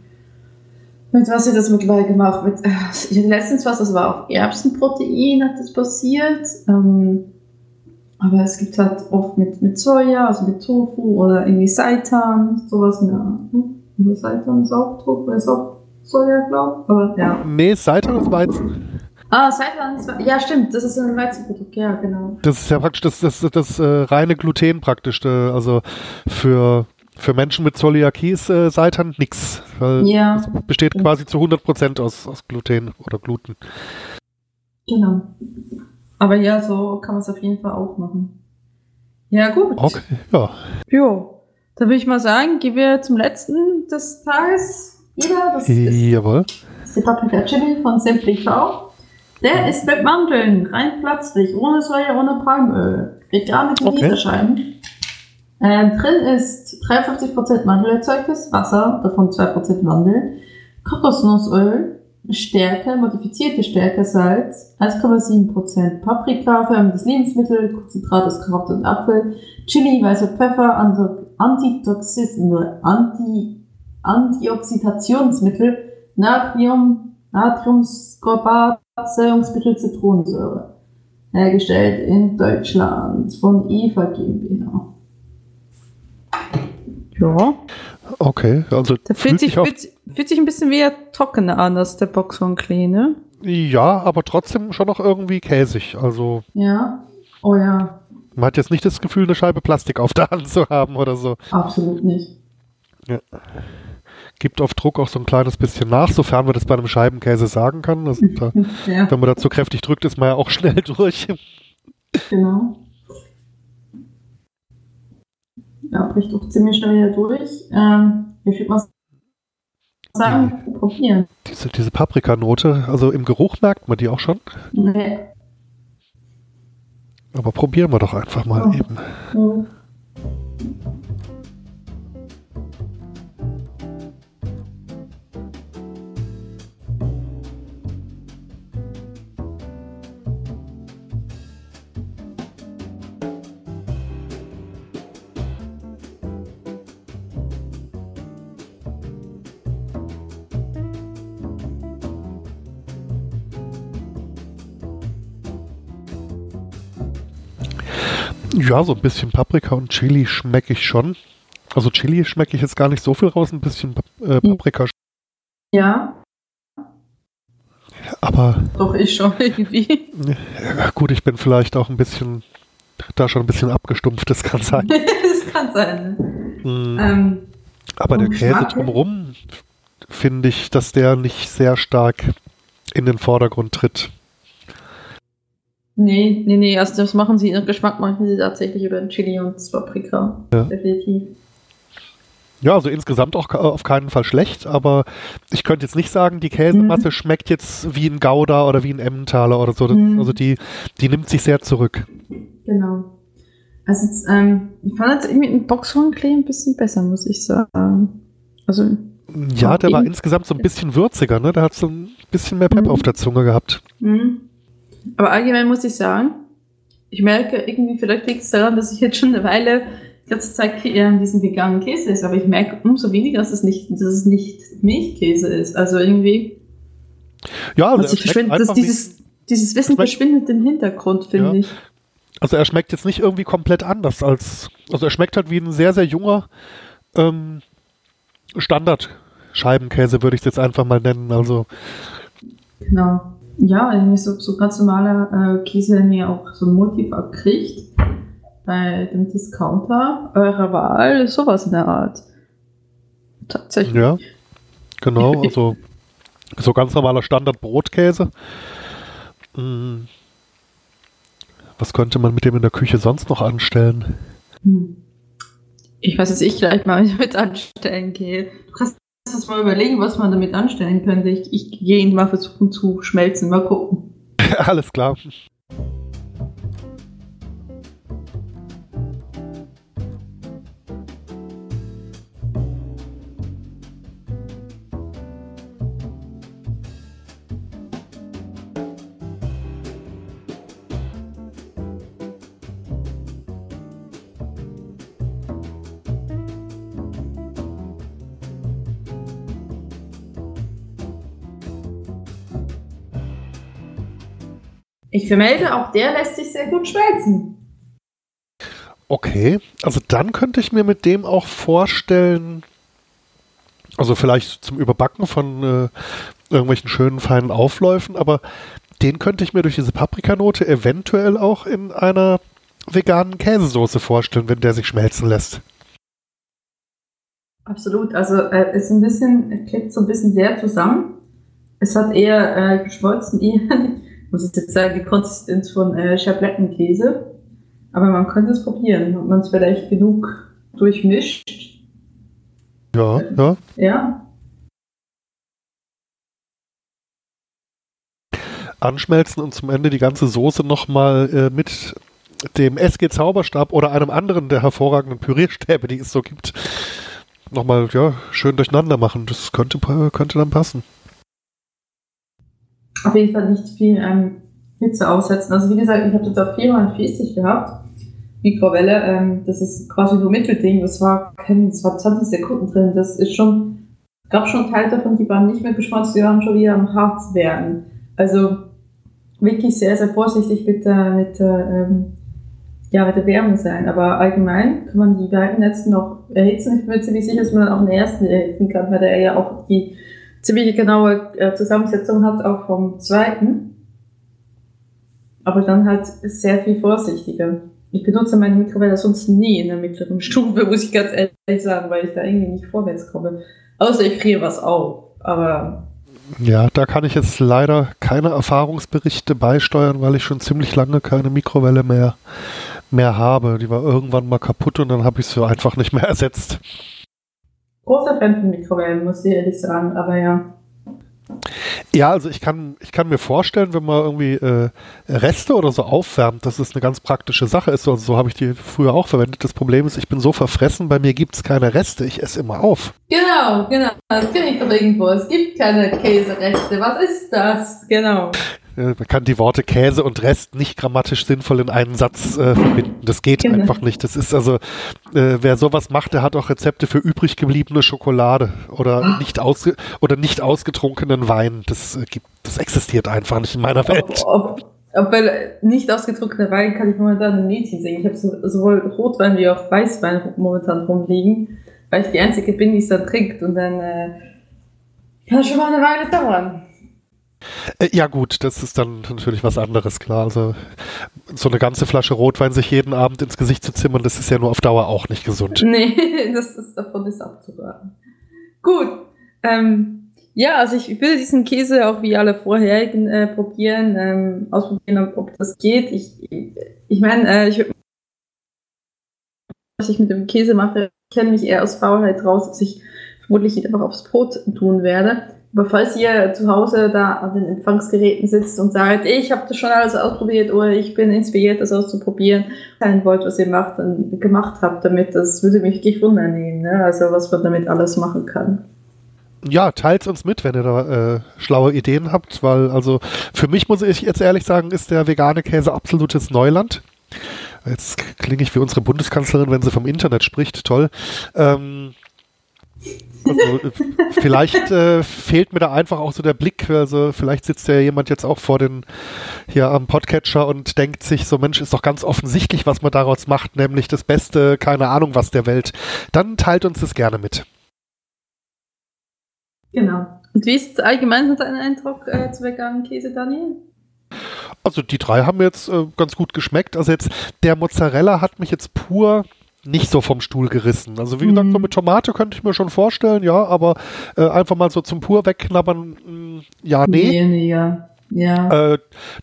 Mit was wird das mittlerweile gemacht? Mit, äh, ich hatte letztens was, das war auf Erbsenprotein, hat das passiert. Ähm, aber es gibt halt oft mit, mit Soja, also mit Tofu oder irgendwie Seitan, sowas Art. Ne? Seitan ist auch Tofu, ist auch Soja, glaube ich. Aber ja. nee, Seitan ist Weizen. Ah, Seitan ist. Ja, stimmt, das ist ein Weizenprodukt, ja, genau. Das ist ja praktisch das, das, das, das äh, reine Gluten praktisch. Äh, also für, für Menschen mit Zöliakie ist äh, Seitan nix. Weil Ja, es besteht quasi zu 100% aus, aus Gluten oder Gluten. genau. Aber ja, so kann man es auf jeden Fall auch machen. Ja, gut. Okay, ja. Jo. Da würde ich mal sagen, gehen wir zum letzten des Tages wieder. Das ist, Jawohl. ist die Paprika Chili von Simply V. Der ist mit Mandeln, rein pflanzlich, ohne Soja, ohne Palmöl. Vegane Okay. Gemüsescheiben. Ähm, drin ist 53% Mandelerzeugnis, Wasser, davon 2% Mandeln, Kokosnussöl, Stärke, modifizierte Stärke, Salz, 1,7% Paprika, färbendes Lebensmittel, Konzentrat aus Karotte und Apfel, Chili, weißer Pfeffer, Anti- Antitoxis, Anti, Antioxidationsmittel, Natrium, Natriumskorbat, Säuerungsmittel, Zitronensäure. Hergestellt in Deutschland von Eva GmbH. Ja. Okay, also Der fühlt sich, fühlt, fühlt sich ein bisschen wie trockener an als der Boxhorn Klee, ne? ja, aber trotzdem schon noch irgendwie käsig. Also Ja. Oh ja, man hat jetzt nicht das Gefühl, eine Scheibe Plastik auf der Hand zu haben oder so. absolut nicht. Gibt auf Druck auch so ein kleines bisschen nach, sofern man das bei einem Scheibenkäse sagen kann. Da, Ja, wenn man da zu kräftig drückt, ist man ja auch schnell durch. genau. Ja, bricht auch ziemlich schnell wieder durch. Ähm, wie viel was? sagen, probieren. Diese, diese Paprikanote, also im Geruch merkt man die auch schon. Nee. Aber probieren wir doch einfach mal Oh. eben. Mhm. Ja, so ein bisschen Paprika und Chili schmecke ich schon. Also Chili schmecke ich jetzt gar nicht so viel raus, ein bisschen äh, Paprika. Ja, Aber doch ich schon irgendwie. ja, gut, ich bin vielleicht auch ein bisschen, da schon ein bisschen abgestumpft, das kann sein. das kann sein. Mm, Ähm, Aber der Käse Geschmack her? drumherum finde ich, dass der nicht sehr stark in den Vordergrund tritt. Nee, nee, nee, also das machen sie, ihren Geschmack machen sie tatsächlich über den Chili und das Paprika. Ja. Definitiv. Ja, also insgesamt auch auf keinen Fall schlecht, aber ich könnte jetzt nicht sagen, die Käsemasse Mhm. schmeckt jetzt wie ein Gouda oder wie ein Emmentaler oder so. Mhm. Also die, die nimmt sich sehr zurück. Genau. Also jetzt, ähm, ich fand jetzt irgendwie den Boxhornklee ein bisschen besser, muss ich sagen. Also, Ja, der war insgesamt so ein bisschen würziger, ne? Der hat so ein bisschen mehr Pep Mhm. auf der Zunge gehabt. Mhm. Aber allgemein muss ich sagen, ich merke irgendwie, vielleicht liegt es daran, dass ich jetzt schon eine Weile die ganze Zeit äh, diesen veganen Käse ist, aber ich merke umso weniger, dass es nicht, dass es nicht Milchkäse ist. Also irgendwie, Ja, also, dass er ich schmeckt verschwinde, dass dieses, dieses Wissen verschwindet im Hintergrund, finde Ja. ich. also er schmeckt jetzt nicht irgendwie komplett anders als, also er schmeckt halt wie ein sehr, sehr junger ähm, Standard-Scheibenkäse, würde ich es jetzt einfach mal nennen. Also Genau. Ja, irgendwie so, so ganz normaler äh, Käse, den ihr auch so Multipack kriegt. Bei dem Discounter eurer Wahl, sowas in der Art. Tatsächlich. Ja, genau. Also so ganz normaler Standard-Brotkäse. Mm. Was könnte man mit dem in der Küche sonst noch anstellen? Hm. Ich weiß, dass ich gleich mal mit anstellen gehe. Du kannst uns mal überlegen, was man damit anstellen könnte. Ich, ich gehe ihn mal versuchen zu schmelzen. Mal gucken. Alles klar. Ich vermelde, auch der lässt sich sehr gut schmelzen. Okay, also dann könnte ich mir mit dem auch vorstellen, also vielleicht zum Überbacken von äh, irgendwelchen schönen feinen Aufläufen, aber den könnte ich mir durch diese Paprikanote eventuell auch in einer veganen Käsesoße vorstellen, wenn der sich schmelzen lässt. Absolut. Also äh, es ist ein bisschen, es klebt so ein bisschen sehr zusammen. Es hat eher äh, geschmolzen, eher, muss ich jetzt sagen, die Konsistenz von äh, Schablettenkäse. Aber man könnte es probieren, ob man es vielleicht genug durchmischt. Ja, ja. Ja, Anschmelzen und zum Ende die ganze Soße nochmal äh, mit dem SG Zauberstab oder einem anderen der hervorragenden Pürierstäbe, die es so gibt, nochmal ja, schön durcheinander machen. Das könnte, könnte dann passen. Auf jeden Fall nicht viel ähm, Hitze aussetzen. Also wie gesagt, ich habe das auf 440 gehabt. Mikrowelle, ähm, das ist quasi nur Mittelding. Das war, das war 20 Sekunden drin. Das ist schon, gab schon Teile davon, die waren nicht mehr geschmolzen, die waren schon wieder am Harz werden. Also wirklich sehr, sehr vorsichtig mit der, mit der, ähm, ja, mit der Wärme sein. Aber allgemein kann man die beiden letzten noch erhitzen. Ich bin mir ziemlich sicher, dass man auch den ersten erhitzen kann, weil der ja auch die ziemlich genaue äh, Zusammensetzung hat, auch vom zweiten. Aber dann halt sehr viel vorsichtiger. Ich benutze meine Mikrowelle sonst nie in der mittleren Stufe, muss ich ganz ehrlich sagen, weil ich da irgendwie nicht vorwärts komme. Außer ich friere was auf. Aber Ja, da kann ich jetzt leider keine Erfahrungsberichte beisteuern, weil ich schon ziemlich lange keine Mikrowelle mehr, mehr habe. Die war irgendwann mal kaputt und dann habe ich sie einfach nicht mehr ersetzt. Großer Fan von Mikrowellen, muss ich ehrlich sagen, aber ja. Ja, also ich kann, ich kann mir vorstellen, wenn man irgendwie äh, Reste oder so aufwärmt, dass es eine ganz praktische Sache ist. Also so habe ich die früher auch verwendet. Das Problem ist, ich bin so verfressen, bei mir gibt es keine Reste. Ich esse immer auf. Genau, genau. Das kenne ich doch irgendwo. Es gibt keine Käsereste. Was ist das? Genau. Man kann die Worte Käse und Rest nicht grammatisch sinnvoll in einen Satz äh, verbinden. Das geht genau. einfach nicht. Das ist also, äh, wer sowas macht, der hat auch Rezepte für übrig gebliebene Schokolade oder ah. nicht ausge oder nicht ausgetrunkenen Wein. Das äh, gibt, das existiert einfach nicht in meiner Welt. Ob, ob, ob weil nicht ausgetrunkene Wein kann ich momentan ein Mädchen singen. Ich habe so, sowohl Rotwein wie auch Weißwein momentan rumliegen, weil ich die einzige bin, die es da trinkt. Und dann äh, kann schon mal eine Weile dauern. Äh, ja gut, das ist dann natürlich was anderes, klar. Also so eine ganze Flasche Rotwein sich jeden Abend ins Gesicht zu zimmern, das ist ja nur auf Dauer auch nicht gesund. Nee, das ist davon ist abzuraten. Gut. Ähm, ja, also ich will diesen Käse auch wie alle vorherigen äh, probieren, ähm, ausprobieren, ob das geht. Ich, ich meine, äh, ich was ich mit dem Käse mache, kenne mich eher aus Faulheit raus, dass ich vermutlich einfach aufs Brot tun werde. Aber falls ihr zu Hause da an den Empfangsgeräten sitzt und sagt, ich habe das schon alles ausprobiert oder ich bin inspiriert, das auszuprobieren, teilen wollt, was ihr macht, dann gemacht habt damit, das würde mich wirklich wundern nehmen, ne? also was man damit alles machen kann. Ja, teilt uns mit, wenn ihr da äh, schlaue Ideen habt, weil also für mich muss ich jetzt ehrlich sagen, ist der vegane Käse absolutes Neuland. Jetzt klinge ich wie unsere Bundeskanzlerin, wenn sie vom Internet spricht, toll. Ähm, also, vielleicht äh, fehlt mir da einfach auch so der Blick. Also vielleicht sitzt ja jemand jetzt auch vor den hier am Podcatcher und denkt sich so, Mensch, ist doch ganz offensichtlich, was man daraus macht, nämlich das Beste, keine Ahnung was der Welt. Dann teilt uns das gerne mit. Genau. Und wie ist allgemein dein Eindruck äh, zu veganen Käse, Daniel? Also die drei haben mir jetzt äh, ganz gut geschmeckt. Also jetzt der Mozzarella hat mich jetzt pur nicht so vom Stuhl gerissen. Also wie gesagt, so mhm. mit Tomate könnte ich mir schon vorstellen, ja, aber äh, einfach mal so zum pur wegknabbern, mh, mm, ja, nee. Nee, nee, ja. Ja. Äh,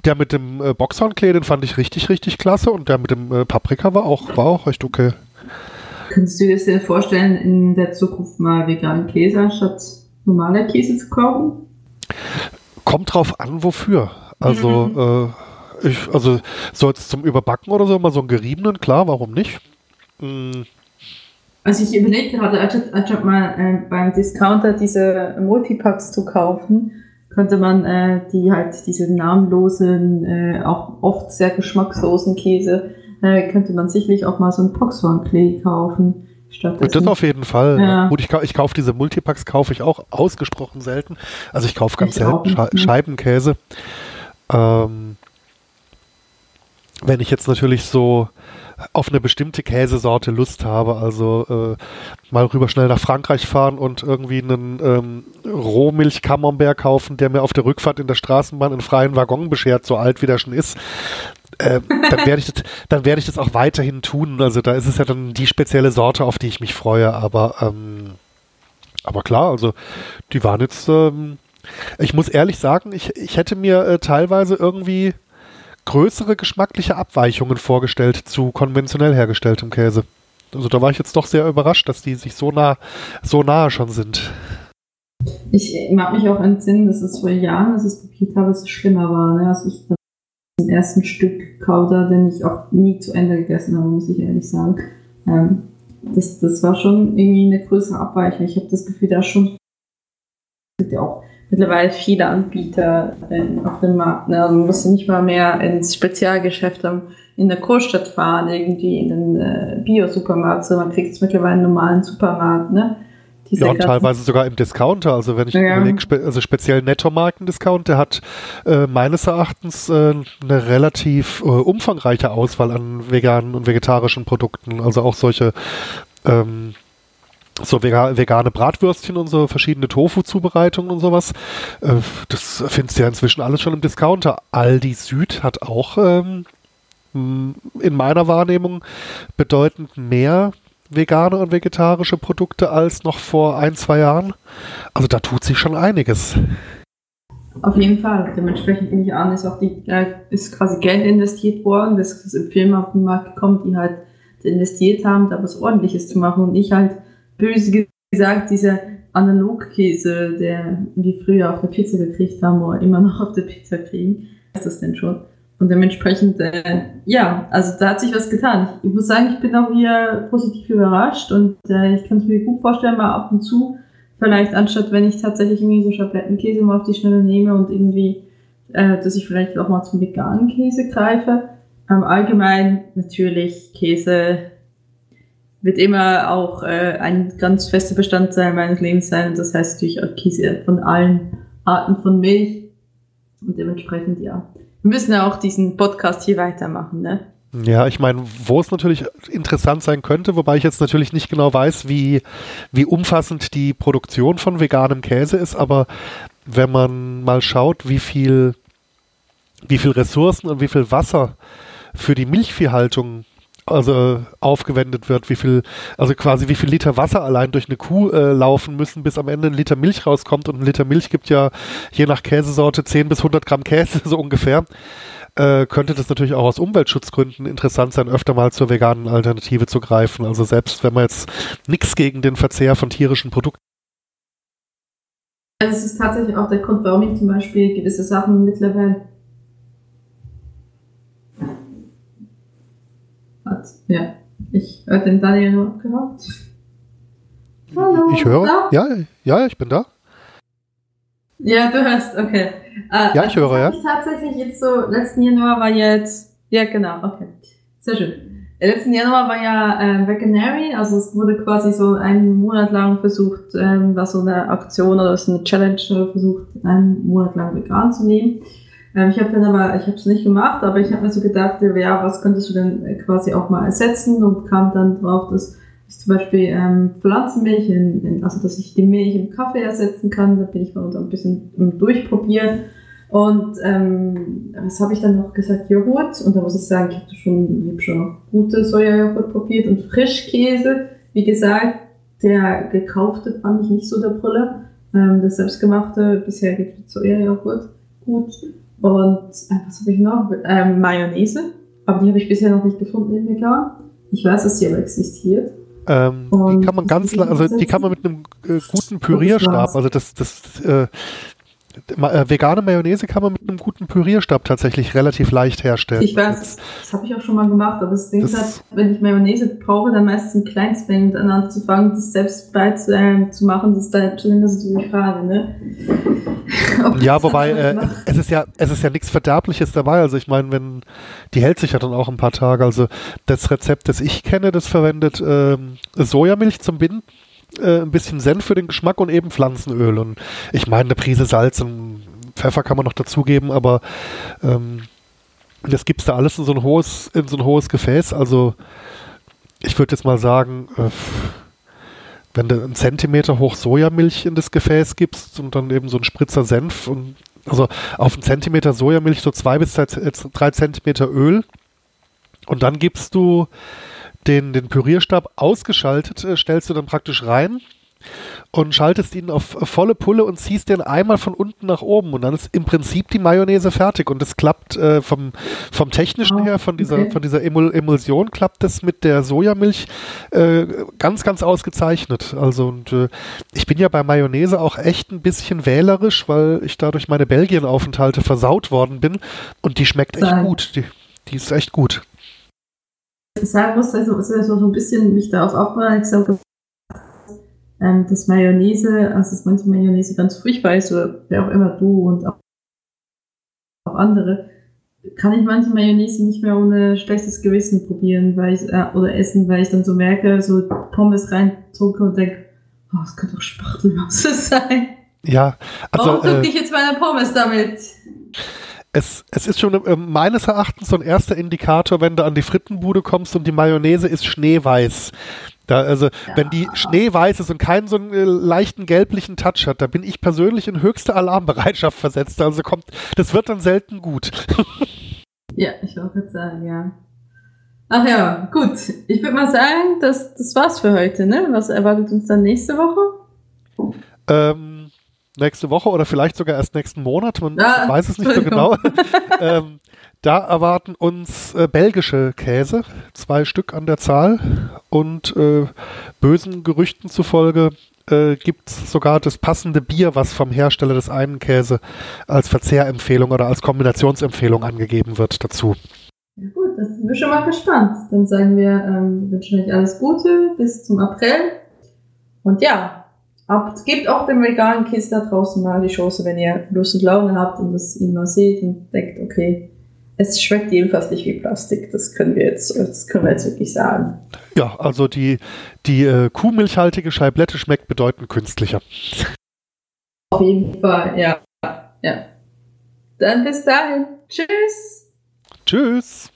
der mit dem äh, Boxhornklee, den fand ich richtig, richtig klasse und der mit dem äh, Paprika war auch, war auch recht okay. Könntest du dir das denn vorstellen, in der Zukunft mal veganen Käse anstatt normaler Käse zu kaufen? Kommt drauf an, wofür. Also, mhm. äh, ich, also so jetzt zum Überbacken oder so, mal so einen geriebenen, klar, warum nicht? Mm. Also ich überlege gerade, anstatt, mal äh, beim Discounter diese Multipacks zu kaufen, könnte man äh, die halt diese namenlosen, äh, auch oft sehr geschmackslosen Käse, äh, könnte man sicherlich auch mal so einen Poxhornklee kaufen. Das auf jeden Fall. Ja. Gut, ich, ich kaufe diese Multipacks, kaufe ich auch ausgesprochen selten. Also ich kaufe ganz ich selten Sche Scheibenkäse. Ähm, wenn ich jetzt natürlich so auf eine bestimmte Käsesorte Lust habe. Also äh, mal rüber schnell nach Frankreich fahren und irgendwie einen ähm, Rohmilch-Camembert kaufen, der mir auf der Rückfahrt in der Straßenbahn einen freien Waggon beschert, so alt wie der schon ist. Äh, dann werde ich das, dann werde ich das auch weiterhin tun. Also da ist es ja dann die spezielle Sorte, auf die ich mich freue. Aber ähm, aber klar, also die waren jetzt. Ähm, ich muss ehrlich sagen, ich, ich hätte mir äh, teilweise irgendwie größere geschmackliche Abweichungen vorgestellt zu konventionell hergestelltem Käse. Also da war ich jetzt doch sehr überrascht, dass die sich so nah, so nahe schon sind. Ich mag mich auch entsinnen, dass es vor Jahren, als ich es probiert habe, es schlimmer war. Ne? Also ich den ersten Stück Kauder, den ich auch nie zu Ende gegessen habe, muss ich ehrlich sagen. Ähm, das, das war schon irgendwie eine größere Abweichung. Ich habe das Gefühl, da schon ja auch mittlerweile viele Anbieter in, auf dem Markt. Ne? Also man muss nicht mal mehr ins Spezialgeschäft in der Großstadt fahren, irgendwie in den äh, Bio-Supermarkt, sondern man kriegt es mittlerweile einen normalen Supermarkt. Ne? Diese ja, und teilweise sogar im Discounter. Also wenn ich ja. überlege, spe also speziell Nettomarken-Discount, der hat äh, meines Erachtens äh, eine relativ äh, umfangreiche Auswahl an veganen und vegetarischen Produkten. Also auch solche ähm, so vegane Bratwürstchen und so verschiedene Tofu-Zubereitungen und sowas. Äh, das findest du ja inzwischen alles schon im Discounter. Aldi Süd hat auch ähm, in meiner Wahrnehmung bedeutend mehr vegane und vegetarische Produkte als noch vor ein, zwei Jahren. Also da tut sich schon einiges. Auf jeden Fall. Dementsprechend bin ich an, ist auch die, ist quasi Geld investiert worden, das ist Film auf den Markt gekommen, die halt investiert haben, da was ordentliches zu machen und ich halt böse gesagt, dieser Analogkäse, der wir früher auf der Pizza gekriegt haben oder immer noch auf der Pizza kriegen, ist das denn schon? Und dementsprechend, äh, ja, also da hat sich was getan. Ich, muss sagen, ich bin auch wieder positiv überrascht und äh, ich kann es mir gut vorstellen, mal ab und zu, vielleicht anstatt wenn ich tatsächlich irgendwie so Schablettenkäse mal auf die Schnelle nehme und irgendwie, äh, dass ich vielleicht auch mal zum veganen Käse greife. Ähm, allgemein natürlich Käse wird immer auch äh, ein ganz fester Bestandteil meines Lebens sein. Das heißt natürlich Käse von allen Arten von Milch. Und dementsprechend, ja. Wir müssen ja auch diesen Podcast hier weitermachen, ne? Ja, ich meine, wo es natürlich interessant sein könnte, wobei ich jetzt natürlich nicht genau weiß, wie, wie umfassend die Produktion von veganem Käse ist, aber wenn man mal schaut, wie viel, wie viel Ressourcen und wie viel Wasser für die Milchviehhaltung also aufgewendet wird, wie viel, also quasi wie viel Liter Wasser allein durch eine Kuh äh, laufen müssen, bis am Ende ein Liter Milch rauskommt. Und ein Liter Milch gibt ja je nach Käsesorte 10 bis 100 Gramm Käse, so ungefähr. Äh, könnte das natürlich auch aus Umweltschutzgründen interessant sein, öfter mal zur veganen Alternative zu greifen. Also selbst wenn man jetzt nichts gegen den Verzehr von tierischen Produkten also es ist tatsächlich auch der Grund, warum ich zum Beispiel gewisse Sachen mittlerweile hat. Ja, ich höre den Daniel nur abgehakt. Hallo. Ich höre. Da? Ja, ja, ich bin da. Ja, du hörst, okay. Äh, ja, ich also höre, ja. Ich tatsächlich jetzt so, letzten Januar war jetzt, ja genau, okay. Sehr schön. Letzten Januar war ja äh, Veganary, also es wurde quasi so einen Monat lang versucht, ähm, war so eine Aktion oder so eine Challenge versucht, einen Monat lang vegan zu nehmen. Ähm, ich habe dann aber, ich habe es nicht gemacht, aber ich habe mir so gedacht, ja, was könntest du denn äh, quasi auch mal ersetzen und kam dann drauf, dass ich zum Beispiel ähm, Pflanzenmilch, in, in, also dass ich die Milch im Kaffee ersetzen kann. Da bin ich mal so ein bisschen durchprobieren. Und ähm, was habe ich dann noch gesagt? Joghurt. Und da muss ich sagen, ich habe schon, ich hab schon gute Sojajoghurt probiert und Frischkäse. Wie gesagt, der gekaufte fand ich nicht so der Brille. Ähm, das selbstgemachte bisher gibt Sojajoghurt gut. Und äh, was habe ich noch? Ähm, Mayonnaise. Aber die habe ich bisher noch nicht gefunden in vegan. Ich weiß, dass sie aber existiert. Ähm, die kann man ganz, also die kann man mit einem äh, guten Pürierstab, also das, das äh, äh, vegane Mayonnaise kann man mit einem guten Pürierstab tatsächlich relativ leicht herstellen. Ich weiß, das, das habe ich auch schon mal gemacht, aber das Ding ist halt, wenn ich Mayonnaise brauche, dann meistens in Kleinstmengen dann anzufangen, das selbst beizumachen, zu machen, das ist dann zumindest so die Frage, ne? Ja, wobei, äh, es ist ja, es ist ja nichts Verderbliches dabei. Also ich meine, wenn, die hält sich ja dann auch ein paar Tage. Also das Rezept, das ich kenne, das verwendet ähm, Sojamilch zum Binden äh, ein bisschen Senf für den Geschmack und eben Pflanzenöl. Und ich meine, eine Prise Salz und Pfeffer kann man noch dazugeben, aber ähm, das gibt's da alles in so ein hohes, in so ein hohes Gefäß. Also ich würde jetzt mal sagen, äh, wenn du einen Zentimeter hoch Sojamilch in das Gefäß gibst und dann eben so ein Spritzer Senf und also auf einen Zentimeter Sojamilch so zwei bis drei Zentimeter Öl und dann gibst du den, den Pürierstab ausgeschaltet, äh, stellst du dann praktisch rein und schaltest ihn auf volle Pulle und ziehst den einmal von unten nach oben und dann ist im Prinzip die Mayonnaise fertig und es klappt äh, vom, vom technischen oh, her, von dieser, okay. von dieser Emul Emulsion klappt es mit der Sojamilch äh, ganz, ganz ausgezeichnet. Also und äh, ich bin ja bei Mayonnaise auch echt ein bisschen wählerisch, weil ich dadurch meine Belgien-Aufenthalte versaut worden bin und die schmeckt echt gut. Die, die ist echt gut sagen muss, also, also so ein bisschen mich darauf aufmerksam ähm, dass Mayonnaise, also dass manche Mayonnaise ganz furchtbar ist, oder wer auch immer du und auch, auch andere, kann ich manche Mayonnaise nicht mehr ohne schlechtes Gewissen probieren weil ich, äh, oder essen, weil ich dann so merke, so Pommes reindrucke und denke, oh, das könnte doch Spachtelmasse sein. Ja, also. Warum drücke äh, ich jetzt meine Pommes damit? es, es ist schon äh, meines Erachtens so ein erster Indikator, wenn du an die Frittenbude kommst und die Mayonnaise ist schneeweiß. Da, also, ja. wenn die schneeweiß ist und keinen so einen äh, leichten gelblichen Touch hat, da bin ich persönlich in höchste Alarmbereitschaft versetzt. Also kommt, das wird dann selten gut. ja, ich wollte sagen, ja. Ach ja, gut. Ich würde mal sagen, das, das war's für heute, ne? Was erwartet uns dann nächste Woche? Ähm, nächste Woche oder vielleicht sogar erst nächsten Monat, man ja, weiß es nicht so genau. ähm, da erwarten uns äh, belgische Käse, zwei Stück an der Zahl und äh, bösen Gerüchten zufolge äh, gibt es sogar das passende Bier, was vom Hersteller des einen Käse als Verzehrempfehlung oder als Kombinationsempfehlung angegeben wird dazu. Ja gut, das sind wir schon mal gespannt. Dann sagen wir, ähm, wünschen euch alles Gute bis zum April. Und ja, ab, gebt auch dem veganen Kids da draußen mal die Chance, wenn ihr Lust und Laune habt und das mal seht und denkt, okay, es schmeckt jedenfalls nicht wie Plastik. Das können wir jetzt, das können wir jetzt wirklich sagen. Ja, also die, die äh, kuhmilchhaltige Scheiblette schmeckt bedeutend künstlicher. Auf jeden Fall, ja. ja. Dann bis dahin. Tschüss. Tschüss.